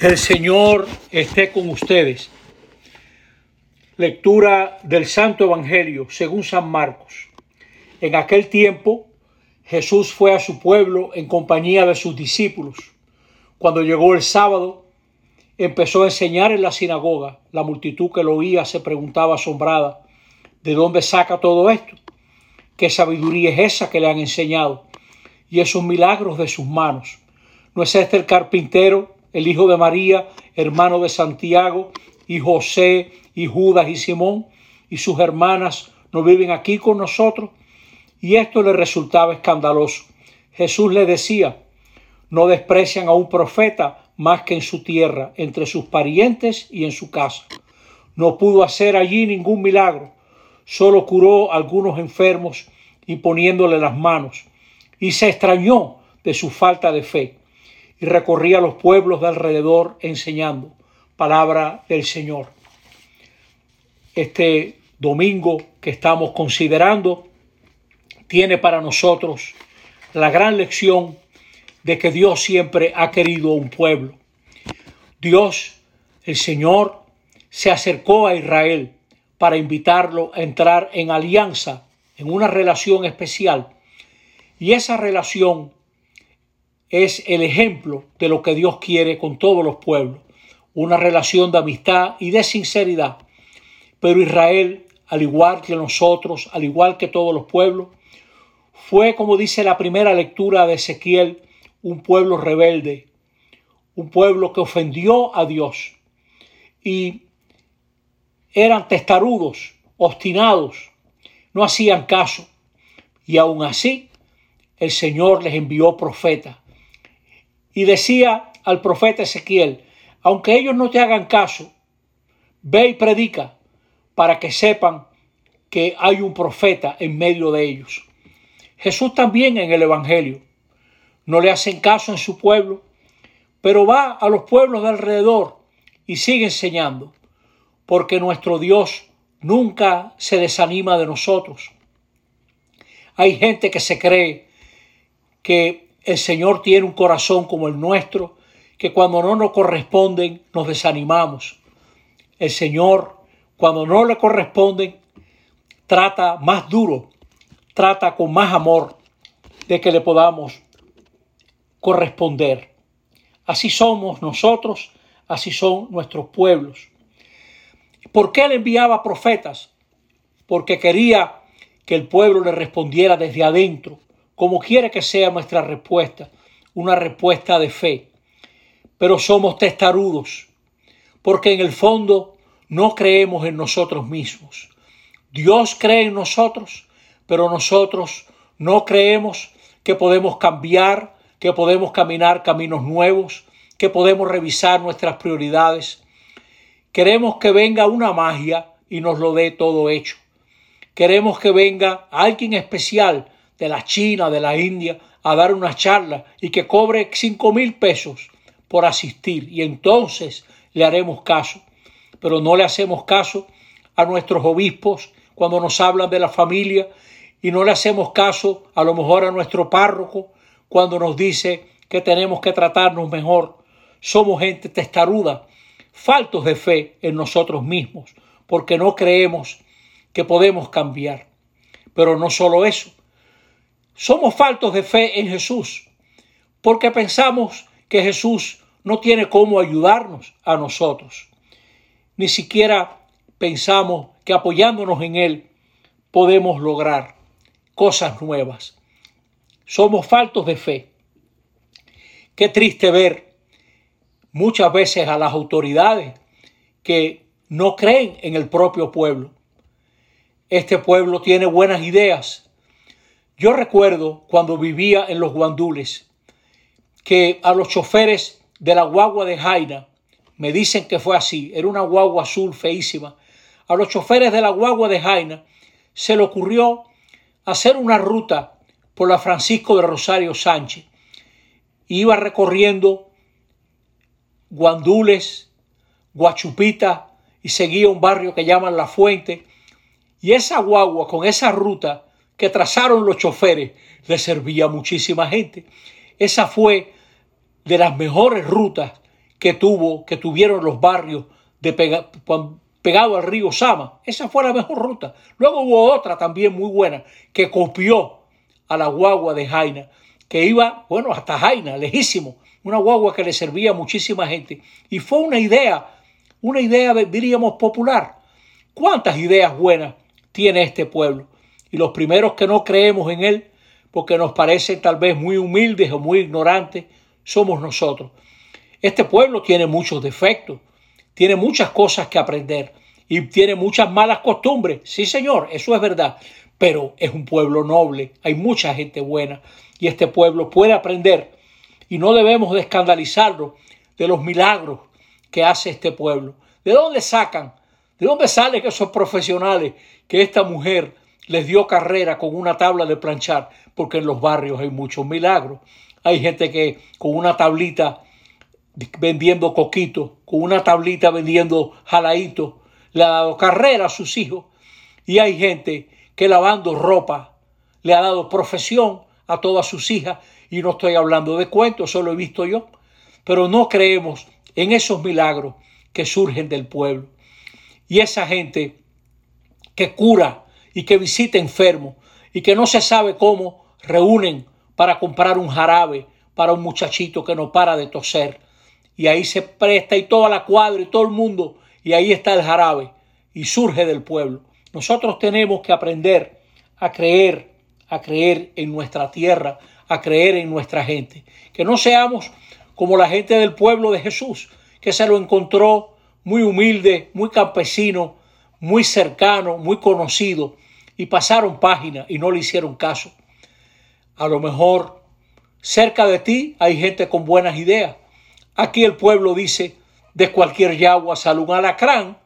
El Señor esté con ustedes. Lectura del Santo Evangelio según San Marcos. En aquel tiempo Jesús fue a su pueblo en compañía de sus discípulos. Cuando llegó el sábado, empezó a enseñar en la sinagoga. La multitud que lo oía se preguntaba asombrada, ¿de dónde saca todo esto? ¿Qué sabiduría es esa que le han enseñado? Y esos milagros de sus manos. ¿No es este el carpintero el hijo de María, hermano de Santiago, y José, y Judas y Simón, y sus hermanas no viven aquí con nosotros. Y esto le resultaba escandaloso. Jesús le decía, no desprecian a un profeta más que en su tierra, entre sus parientes y en su casa. No pudo hacer allí ningún milagro, solo curó a algunos enfermos imponiéndole las manos, y se extrañó de su falta de fe y recorría los pueblos de alrededor enseñando palabra del Señor. Este domingo que estamos considerando tiene para nosotros la gran lección de que Dios siempre ha querido un pueblo. Dios, el Señor, se acercó a Israel para invitarlo a entrar en alianza, en una relación especial. Y esa relación es el ejemplo de lo que Dios quiere con todos los pueblos, una relación de amistad y de sinceridad. Pero Israel, al igual que nosotros, al igual que todos los pueblos, fue, como dice la primera lectura de Ezequiel, un pueblo rebelde, un pueblo que ofendió a Dios y eran testarudos, obstinados, no hacían caso. Y aún así, el Señor les envió profetas y decía al profeta Ezequiel, aunque ellos no te hagan caso, ve y predica para que sepan que hay un profeta en medio de ellos. Jesús también en el Evangelio no le hacen caso en su pueblo, pero va a los pueblos de alrededor y sigue enseñando, porque nuestro Dios nunca se desanima de nosotros. Hay gente que se cree que el Señor tiene un corazón como el nuestro, que cuando no nos corresponden nos desanimamos. El Señor, cuando no le corresponden, trata más duro, trata con más amor de que le podamos corresponder. Así somos nosotros, así son nuestros pueblos. ¿Por qué le enviaba profetas? Porque quería que el pueblo le respondiera desde adentro, como quiere que sea nuestra respuesta, una respuesta de fe. Pero somos testarudos, porque en el fondo no creemos en nosotros mismos. Dios cree en nosotros, pero nosotros no creemos que podemos cambiar, que podemos caminar caminos nuevos, que podemos revisar nuestras prioridades. Queremos que venga una magia y nos lo dé todo hecho. Queremos que venga alguien especial de la China, de la India, a dar una charla y que cobre cinco mil pesos por asistir. Y entonces le haremos caso. Pero no le hacemos caso a nuestros obispos cuando nos hablan de la familia y no le hacemos caso a lo mejor a nuestro párroco cuando nos dice que tenemos que tratarnos mejor. Somos gente testaruda, faltos de fe en nosotros mismos, porque no creemos que podemos cambiar. Pero no solo eso, somos faltos de fe en Jesús porque pensamos que Jesús no tiene cómo ayudarnos a nosotros. Ni siquiera pensamos que apoyándonos en Él podemos lograr cosas nuevas. Somos faltos de fe. Qué triste ver muchas veces a las autoridades que no creen en el propio pueblo. Este pueblo tiene buenas ideas, yo recuerdo cuando vivía en los guandules que a los choferes de la guagua de Jaina, me dicen que fue así, era una guagua azul feísima, a los choferes de la guagua de Jaina se le ocurrió hacer una ruta por la Francisco de Rosario Sánchez. Iba recorriendo Guandules, Guachupita y seguía un barrio que llaman La Fuente. Y esa guagua con esa ruta que trazaron los choferes le servía a muchísima gente. Esa fue de las mejores rutas que tuvo, que tuvieron los barrios de pegado al río Sama. Esa fue la mejor ruta. Luego hubo otra también muy buena que copió a la guagua de Jaina, que iba, bueno, hasta Jaina, lejísimo, una guagua que le servía a muchísima gente. Y fue una idea, una idea, diríamos, popular. ¿Cuántas ideas buenas tiene este pueblo? Y los primeros que no creemos en él, porque nos parecen tal vez muy humildes o muy ignorantes, somos nosotros. Este pueblo tiene muchos defectos, tiene muchas cosas que aprender y tiene muchas malas costumbres. Sí, señor, eso es verdad, pero es un pueblo noble, hay mucha gente buena y este pueblo puede aprender y no debemos de escandalizarlo de los milagros que hace este pueblo. ¿De dónde sacan? ¿De dónde salen esos profesionales que esta mujer les dio carrera con una tabla de planchar? Porque en los barrios hay muchos milagros. Hay gente que con una tablita vendiendo coquito, con una tablita vendiendo jalaíto, le ha dado carrera a sus hijos. Y hay gente que lavando ropa le ha dado profesión a todas sus hijas. Y no estoy hablando de cuentos, eso lo he visto yo. Pero no creemos en esos milagros que surgen del pueblo. Y esa gente que cura y que visita enfermos y que no se sabe cómo reúnen para comprar un jarabe para un muchachito que no para de toser y ahí se presta y toda la cuadra y todo el mundo y ahí está el jarabe y surge del pueblo. Nosotros tenemos que aprender a creer, a creer en nuestra tierra, a creer en nuestra gente. Que no seamos como la gente del pueblo de Jesús, que se lo encontró muy humilde, muy campesino, muy cercano, muy conocido, y pasaron página y no le hicieron caso. A lo mejor cerca de ti hay gente con buenas ideas, Aquí el pueblo dice, de cualquier yagua sale un alacrán.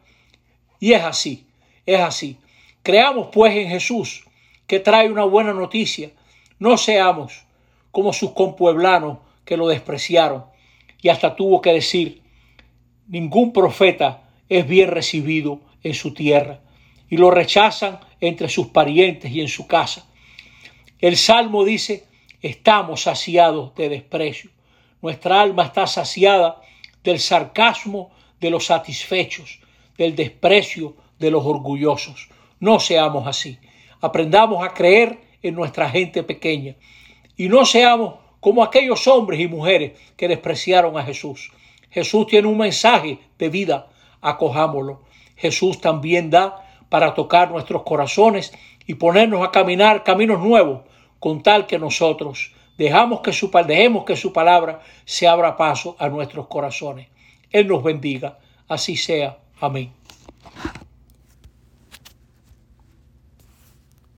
Y es así, es así. Creamos pues en Jesús, que trae una buena noticia. No seamos como sus compueblanos que lo despreciaron. Y hasta tuvo que decir, ningún profeta es bien recibido en su tierra. Y lo rechazan entre sus parientes y en su casa. El Salmo dice, estamos saciados de desprecio. Nuestra alma está saciada del sarcasmo de los satisfechos, del desprecio de los orgullosos. No seamos así. Aprendamos a creer en nuestra gente pequeña y no seamos como aquellos hombres y mujeres que despreciaron a Jesús. Jesús tiene un mensaje de vida, acojámoslo. Jesús también da para tocar nuestros corazones y ponernos a caminar caminos nuevos, con tal que nosotros Dejamos que su, dejemos que su palabra se abra paso a nuestros corazones. Él nos bendiga. Así sea. Amén.